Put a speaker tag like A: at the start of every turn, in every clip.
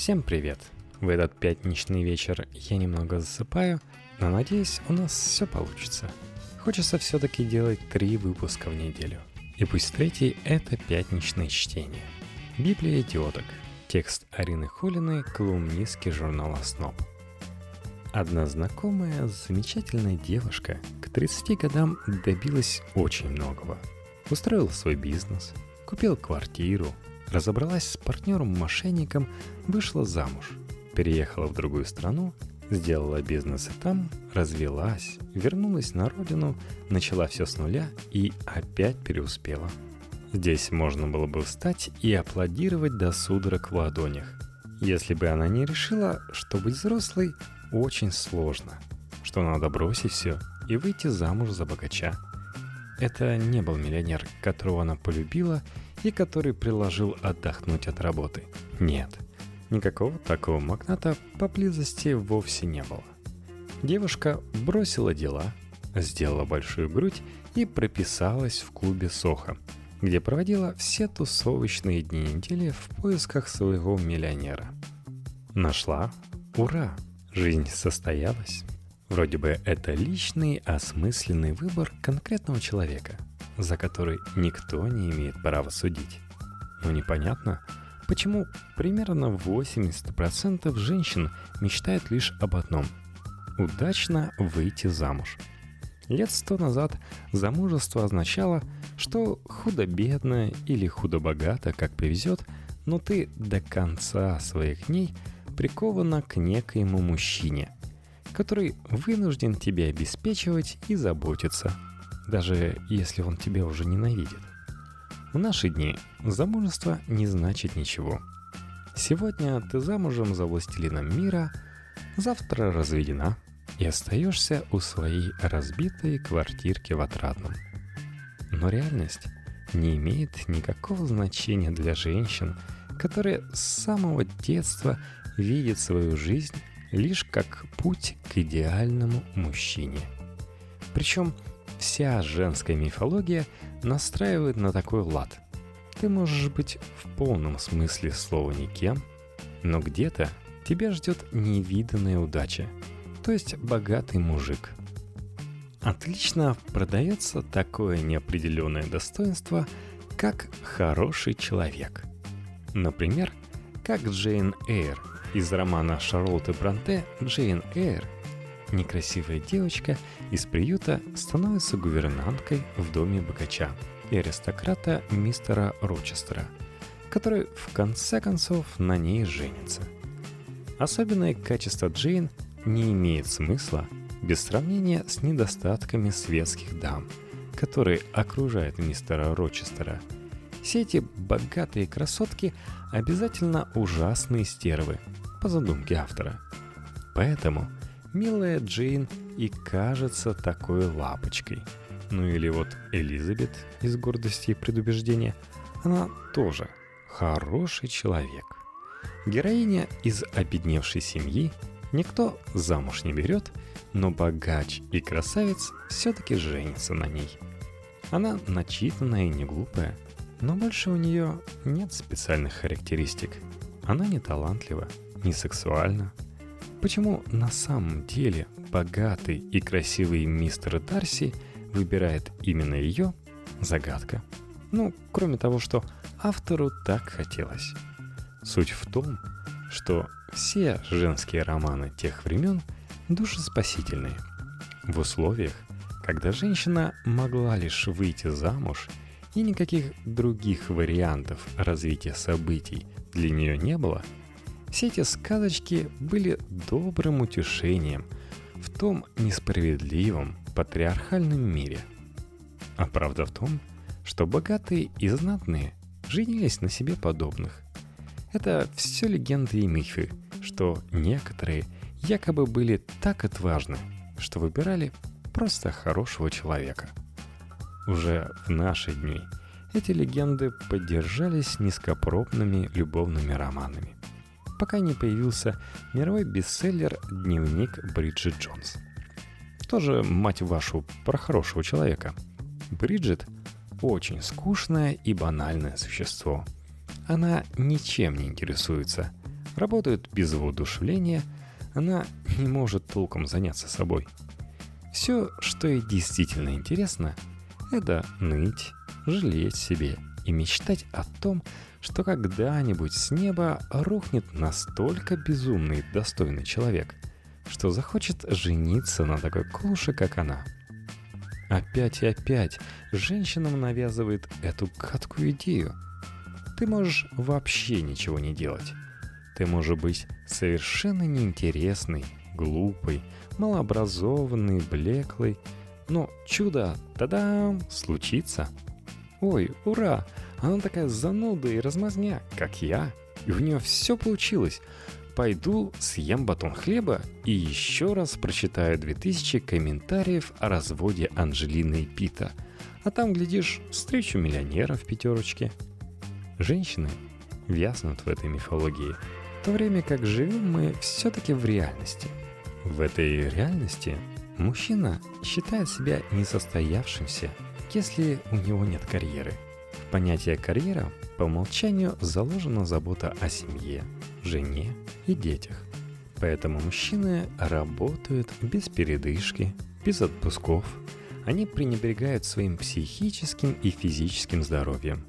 A: Всем привет! В этот пятничный вечер я немного засыпаю, но надеюсь, у нас все получится. Хочется все-таки делать три выпуска в неделю. И пусть третий — это пятничное чтение. Библия идиоток. Текст Арины Холиной, колумнистки журнала «Сноб». Одна знакомая, замечательная девушка, к 30 годам добилась очень многого. Устроила свой бизнес, купила квартиру, разобралась с партнером-мошенником, вышла замуж, переехала в другую страну, сделала бизнес и там, развелась, вернулась на родину, начала все с нуля и опять преуспела. Здесь можно было бы встать и аплодировать до судорог в ладонях, если бы она не решила, что быть взрослой очень сложно, что надо бросить все и выйти замуж за богача. Это не был миллионер, которого она полюбила и который предложил отдохнуть от работы. Нет, никакого такого магната поблизости вовсе не было. Девушка бросила дела, сделала большую грудь и прописалась в клубе Соха, где проводила все тусовочные дни недели в поисках своего миллионера. Нашла? Ура! Жизнь состоялась. Вроде бы это личный осмысленный выбор конкретного человека – за который никто не имеет права судить. Но непонятно, почему примерно 80% женщин мечтают лишь об одном – удачно выйти замуж. Лет сто назад замужество означало, что худо-бедно или худо-богато, как повезет, но ты до конца своих дней прикована к некоему мужчине, который вынужден тебе обеспечивать и заботиться – даже если он тебя уже ненавидит. В наши дни замужество не значит ничего. Сегодня ты замужем за властелином мира, завтра разведена и остаешься у своей разбитой квартирки в Отрадном. Но реальность не имеет никакого значения для женщин, которые с самого детства видят свою жизнь лишь как путь к идеальному мужчине. Причем Вся женская мифология настраивает на такой лад. Ты можешь быть в полном смысле слова никем, но где-то тебя ждет невиданная удача, то есть богатый мужик. Отлично продается такое неопределенное достоинство, как хороший человек. Например, как Джейн Эйр из романа Шарлотты Бранте «Джейн Эйр» некрасивая девочка из приюта становится гувернанткой в доме богача и аристократа мистера Рочестера, который в конце концов на ней женится. Особенное качество Джейн не имеет смысла без сравнения с недостатками светских дам, которые окружают мистера Рочестера. Все эти богатые красотки обязательно ужасные стервы, по задумке автора. Поэтому – Милая Джейн и кажется такой лапочкой. Ну или вот Элизабет из гордости и предубеждения. Она тоже хороший человек. Героиня из обедневшей семьи никто замуж не берет, но богач и красавец все-таки женится на ней. Она начитанная и не глупая, но больше у нее нет специальных характеристик. Она не талантлива, не сексуальна, Почему на самом деле богатый и красивый мистер Дарси выбирает именно ее – загадка. Ну, кроме того, что автору так хотелось. Суть в том, что все женские романы тех времен душеспасительные. В условиях, когда женщина могла лишь выйти замуж и никаких других вариантов развития событий для нее не было – все эти сказочки были добрым утешением в том несправедливом патриархальном мире. А правда в том, что богатые и знатные женились на себе подобных. Это все легенды и мифы, что некоторые якобы были так отважны, что выбирали просто хорошего человека. Уже в наши дни эти легенды поддержались низкопробными любовными романами пока не появился мировой бестселлер «Дневник Бриджит Джонс». Тоже, мать вашу, про хорошего человека. Бриджит – очень скучное и банальное существо. Она ничем не интересуется. работают без воодушевления, она не может толком заняться собой. Все, что ей действительно интересно, это ныть, жалеть себе и мечтать о том, что когда-нибудь с неба рухнет настолько безумный, достойный человек, что захочет жениться на такой клуше, как она. Опять и опять женщинам навязывает эту гадкую идею. Ты можешь вообще ничего не делать. Ты можешь быть совершенно неинтересной, глупой, малообразованной, блеклой, но чудо, та-дам, случится. Ой, ура, она такая зануда и размазня, как я. И у нее все получилось. Пойду съем батон хлеба и еще раз прочитаю 2000 комментариев о разводе Анжелины и Пита. А там, глядишь, встречу миллионера в пятерочке. Женщины вязнут в этой мифологии, в то время как живем мы все-таки в реальности. В этой реальности мужчина считает себя несостоявшимся, если у него нет карьеры – понятие карьера по умолчанию заложена забота о семье, жене и детях. Поэтому мужчины работают без передышки, без отпусков. Они пренебрегают своим психическим и физическим здоровьем.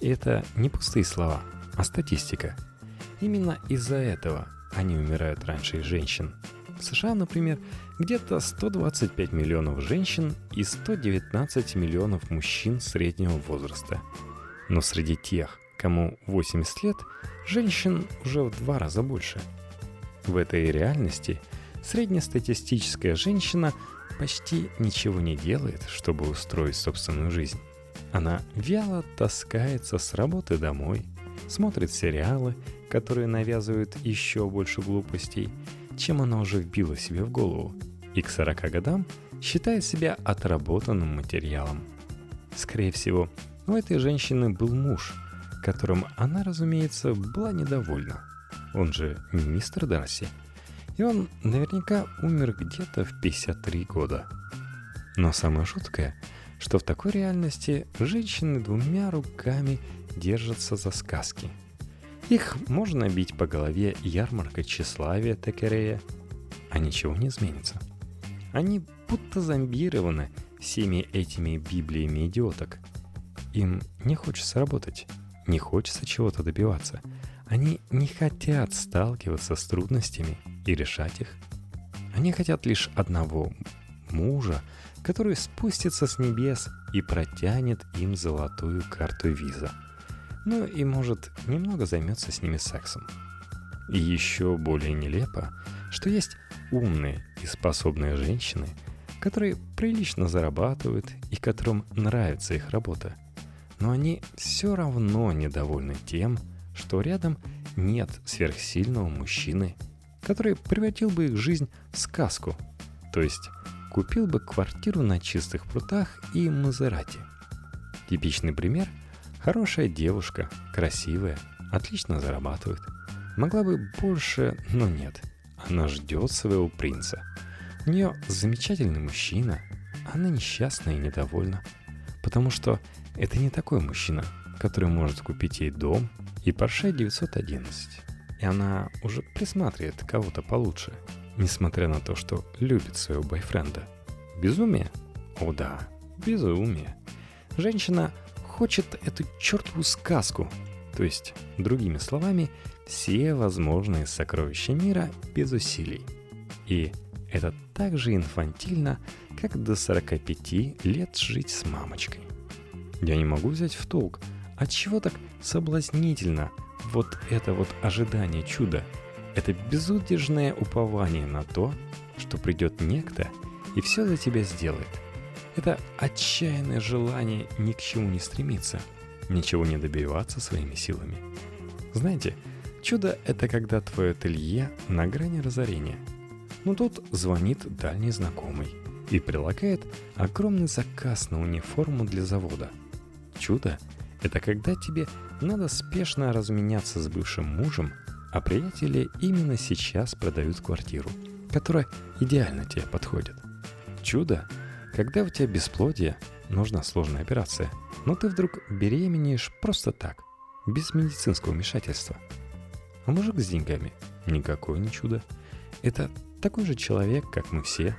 A: И это не пустые слова, а статистика. Именно из-за этого они умирают раньше женщин. В США, например, где-то 125 миллионов женщин и 119 миллионов мужчин среднего возраста. Но среди тех, кому 80 лет, женщин уже в два раза больше. В этой реальности среднестатистическая женщина почти ничего не делает, чтобы устроить собственную жизнь. Она вяло таскается с работы домой, смотрит сериалы, которые навязывают еще больше глупостей, чем она уже вбила себе в голову, и к 40 годам считает себя отработанным материалом. Скорее всего, у этой женщины был муж, которым она, разумеется, была недовольна. Он же мистер Дарси. И он наверняка умер где-то в 53 года. Но самое жуткое, что в такой реальности женщины двумя руками держатся за сказки. Их можно бить по голове ярмаркой тщеславия Текерея, а ничего не изменится. Они будто зомбированы всеми этими библиями идиоток. Им не хочется работать, не хочется чего-то добиваться. Они не хотят сталкиваться с трудностями и решать их. Они хотят лишь одного мужа, который спустится с небес и протянет им золотую карту виза. Ну и, может, немного займется с ними сексом. И еще более нелепо, что есть умные и способные женщины, которые прилично зарабатывают и которым нравится их работа. Но они все равно недовольны тем, что рядом нет сверхсильного мужчины, который превратил бы их жизнь в сказку, то есть купил бы квартиру на чистых прутах и Мазерати. Типичный пример – хорошая девушка, красивая, отлично зарабатывает. Могла бы больше, но нет – она ждет своего принца. У нее замечательный мужчина. Она несчастна и недовольна. Потому что это не такой мужчина, который может купить ей дом и Porsche 911. И она уже присматривает кого-то получше, несмотря на то, что любит своего бойфренда. Безумие? О да, безумие. Женщина хочет эту чертову сказку, то есть, другими словами, все возможные сокровища мира без усилий. И это так же инфантильно, как до 45 лет жить с мамочкой. Я не могу взять в толк, от чего так соблазнительно вот это вот ожидание чуда. Это безудержное упование на то, что придет некто и все за тебя сделает. Это отчаянное желание ни к чему не стремиться, ничего не добиваться своими силами. Знаете, Чудо — это когда твое ателье на грани разорения. Но тут звонит дальний знакомый и прилагает огромный заказ на униформу для завода. Чудо — это когда тебе надо спешно разменяться с бывшим мужем, а приятели именно сейчас продают квартиру, которая идеально тебе подходит. Чудо — когда у тебя бесплодие, нужна сложная операция, но ты вдруг беременеешь просто так, без медицинского вмешательства — А мужик с деньгами – никакое не чудо. Это такой же человек, как мы все,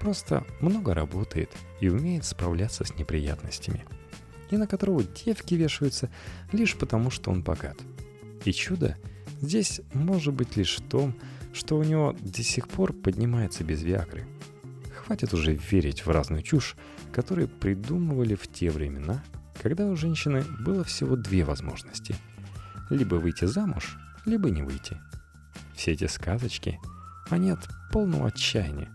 A: просто много работает и умеет справляться с неприятностями. И на которого девки вешаются лишь потому, что он богат. И чудо здесь может быть лишь в том, что у него до сих пор поднимается без Виагры. Хватит уже верить в разную чушь, которую придумывали в те времена, когда у женщины было всего две возможности. Либо выйти замуж, либо не выйти. Все эти сказочки, они от полного отчаяния.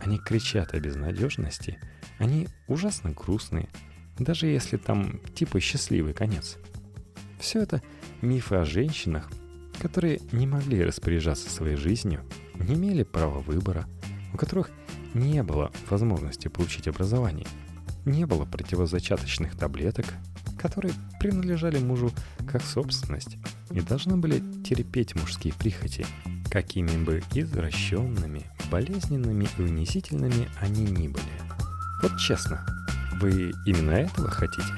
A: Они кричат о безнадежности, они ужасно грустные, даже если там типа счастливый конец. Все это мифы о женщинах, которые не могли распоряжаться своей жизнью, не имели права выбора, у которых не было возможности получить образование, не было противозачаточных таблеток, которые принадлежали мужу как собственность и должны были терпеть мужские прихоти, какими бы извращенными, болезненными и унизительными они ни были. Вот честно, вы именно этого хотите?